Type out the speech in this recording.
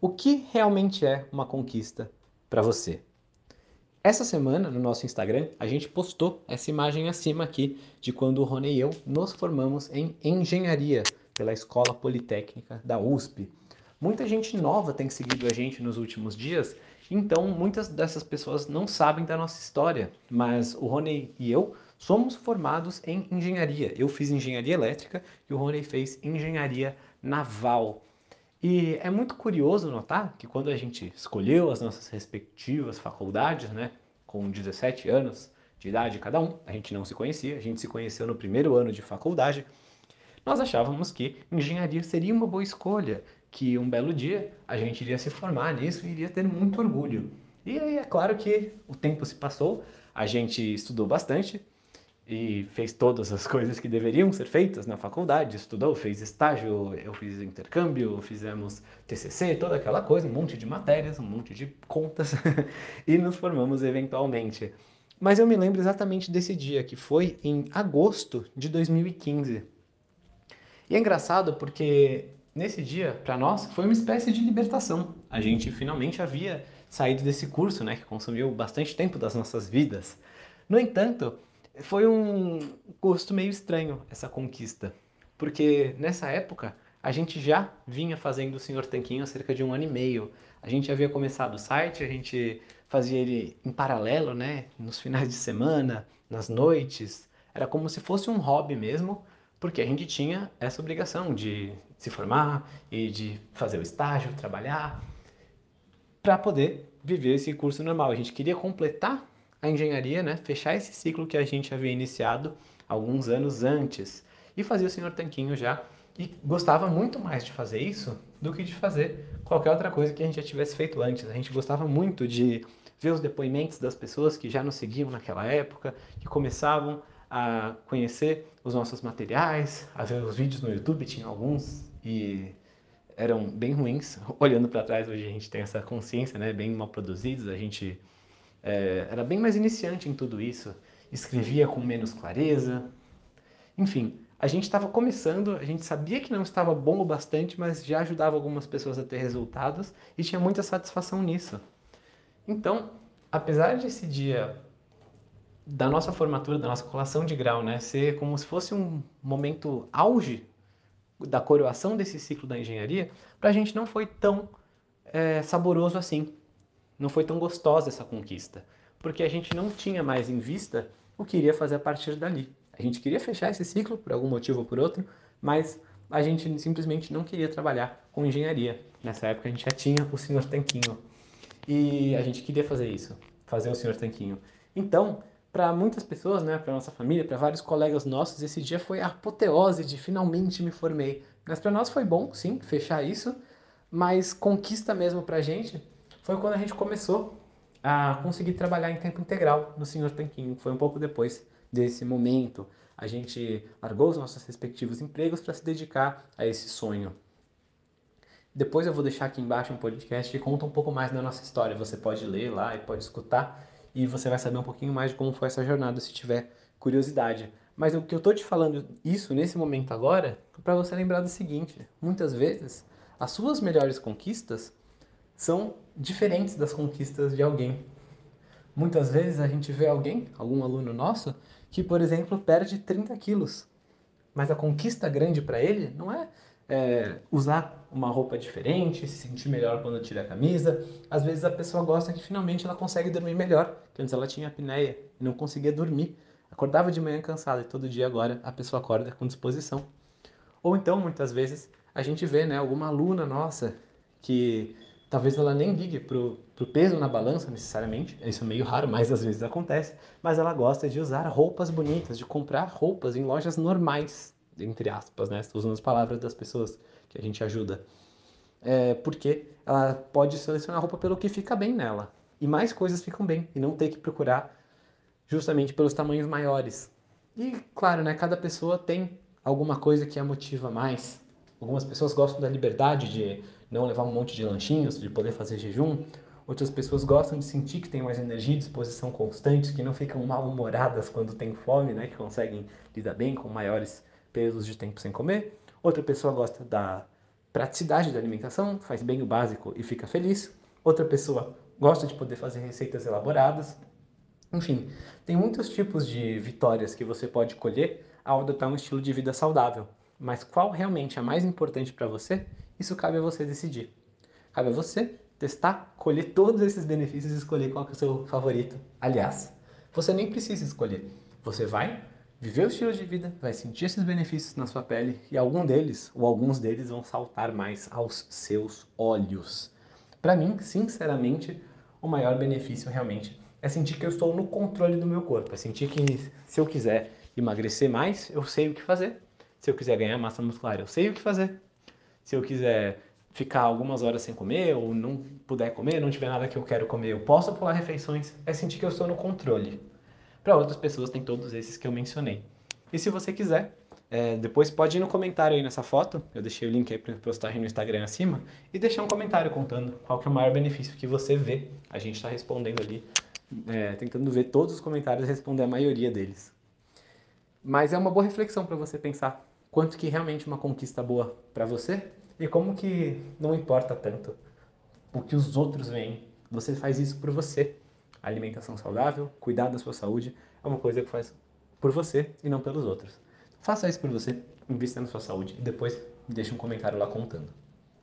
o que realmente é uma conquista para você. Essa semana, no nosso Instagram, a gente postou essa imagem acima aqui de quando o Rony e eu nos formamos em engenharia pela Escola Politécnica da USP. Muita gente nova tem seguido a gente nos últimos dias, então muitas dessas pessoas não sabem da nossa história, mas o Rony e eu somos formados em engenharia. Eu fiz engenharia elétrica e o Rony fez engenharia naval. E é muito curioso notar que quando a gente escolheu as nossas respectivas faculdades, né, com 17 anos de idade cada um, a gente não se conhecia, a gente se conheceu no primeiro ano de faculdade, nós achávamos que engenharia seria uma boa escolha, que um belo dia a gente iria se formar nisso e iria ter muito orgulho. E aí é claro que o tempo se passou, a gente estudou bastante, e fez todas as coisas que deveriam ser feitas na faculdade, estudou, fez estágio, eu fiz intercâmbio, fizemos TCC, toda aquela coisa, um monte de matérias, um monte de contas e nos formamos eventualmente. Mas eu me lembro exatamente desse dia, que foi em agosto de 2015. E é engraçado porque nesse dia, para nós, foi uma espécie de libertação. A gente finalmente havia saído desse curso, né, que consumiu bastante tempo das nossas vidas. No entanto, foi um gosto meio estranho essa conquista, porque nessa época a gente já vinha fazendo o Senhor Tanquinho há cerca de um ano e meio. A gente havia começado o site, a gente fazia ele em paralelo, né? Nos finais de semana, nas noites. Era como se fosse um hobby mesmo, porque a gente tinha essa obrigação de se formar e de fazer o estágio, trabalhar, para poder viver esse curso normal. A gente queria completar a engenharia, né, fechar esse ciclo que a gente havia iniciado alguns anos antes e fazer o Senhor Tanquinho já. E gostava muito mais de fazer isso do que de fazer qualquer outra coisa que a gente já tivesse feito antes. A gente gostava muito de ver os depoimentos das pessoas que já nos seguiam naquela época, que começavam a conhecer os nossos materiais, a ver os vídeos no YouTube, tinha alguns e eram bem ruins. Olhando para trás, hoje a gente tem essa consciência, né, bem mal produzidos, a gente é, era bem mais iniciante em tudo isso, escrevia com menos clareza. Enfim, a gente estava começando, a gente sabia que não estava bom o bastante, mas já ajudava algumas pessoas a ter resultados e tinha muita satisfação nisso. Então, apesar desse dia da nossa formatura, da nossa colação de grau, né, ser como se fosse um momento auge da coroação desse ciclo da engenharia, para a gente não foi tão é, saboroso assim não foi tão gostosa essa conquista, porque a gente não tinha mais em vista o que iria fazer a partir dali. A gente queria fechar esse ciclo por algum motivo ou por outro, mas a gente simplesmente não queria trabalhar com engenharia. Nessa época a gente já tinha o Senhor Tanquinho. E a gente queria fazer isso, fazer o Senhor Tanquinho. Então, para muitas pessoas, né, para nossa família, para vários colegas nossos, esse dia foi a apoteose de finalmente me formei. Mas para nós foi bom, sim, fechar isso, mas conquista mesmo para a gente foi quando a gente começou a conseguir trabalhar em tempo integral no Senhor Tanquinho. Foi um pouco depois desse momento. A gente largou os nossos respectivos empregos para se dedicar a esse sonho. Depois eu vou deixar aqui embaixo um podcast que conta um pouco mais da nossa história. Você pode ler lá e pode escutar e você vai saber um pouquinho mais de como foi essa jornada se tiver curiosidade. Mas o que eu estou te falando isso nesse momento agora é para você lembrar do seguinte: muitas vezes as suas melhores conquistas são diferentes das conquistas de alguém. Muitas vezes a gente vê alguém, algum aluno nosso, que, por exemplo, perde 30 quilos. Mas a conquista grande para ele não é, é, usar uma roupa diferente, se sentir melhor quando tira a camisa. Às vezes a pessoa gosta que finalmente ela consegue dormir melhor, que antes ela tinha apneia e não conseguia dormir. Acordava de manhã cansada e todo dia agora a pessoa acorda com disposição. Ou então, muitas vezes, a gente vê né, alguma aluna nossa que Talvez ela nem ligue pro, pro peso na balança necessariamente, isso é meio raro, mas às vezes acontece. Mas ela gosta de usar roupas bonitas, de comprar roupas em lojas normais, entre aspas, né? Usando as palavras das pessoas que a gente ajuda. É, porque ela pode selecionar a roupa pelo que fica bem nela. E mais coisas ficam bem, e não ter que procurar justamente pelos tamanhos maiores. E claro, né, cada pessoa tem alguma coisa que a motiva mais. Algumas pessoas gostam da liberdade de não levar um monte de lanchinhos, de poder fazer jejum. Outras pessoas gostam de sentir que têm mais energia e disposição constantes, que não ficam mal-humoradas quando têm fome, né? que conseguem lidar bem com maiores períodos de tempo sem comer. Outra pessoa gosta da praticidade da alimentação, faz bem o básico e fica feliz. Outra pessoa gosta de poder fazer receitas elaboradas. Enfim, tem muitos tipos de vitórias que você pode colher ao adotar um estilo de vida saudável. Mas qual realmente é mais importante para você? Isso cabe a você decidir. Cabe a você testar, colher todos esses benefícios e escolher qual é o seu favorito. Aliás, você nem precisa escolher. Você vai viver o estilo de vida, vai sentir esses benefícios na sua pele e algum deles, ou alguns deles, vão saltar mais aos seus olhos. Para mim, sinceramente, o maior benefício realmente é sentir que eu estou no controle do meu corpo, é sentir que se eu quiser emagrecer mais, eu sei o que fazer. Se eu quiser ganhar massa muscular, eu sei o que fazer. Se eu quiser ficar algumas horas sem comer ou não puder comer, não tiver nada que eu quero comer, eu posso pular refeições, é sentir que eu estou no controle. Para outras pessoas tem todos esses que eu mencionei. E se você quiser, é, depois pode ir no comentário aí nessa foto, eu deixei o link aí para postar no Instagram acima, e deixar um comentário contando qual que é o maior benefício que você vê. A gente está respondendo ali, é, tentando ver todos os comentários e responder a maioria deles. Mas é uma boa reflexão para você pensar quanto que realmente uma conquista boa para você e como que não importa tanto o que os outros veem. Você faz isso por você. alimentação saudável, cuidar da sua saúde é uma coisa que faz por você e não pelos outros. Faça isso por você, invista na sua saúde e depois deixe um comentário lá contando.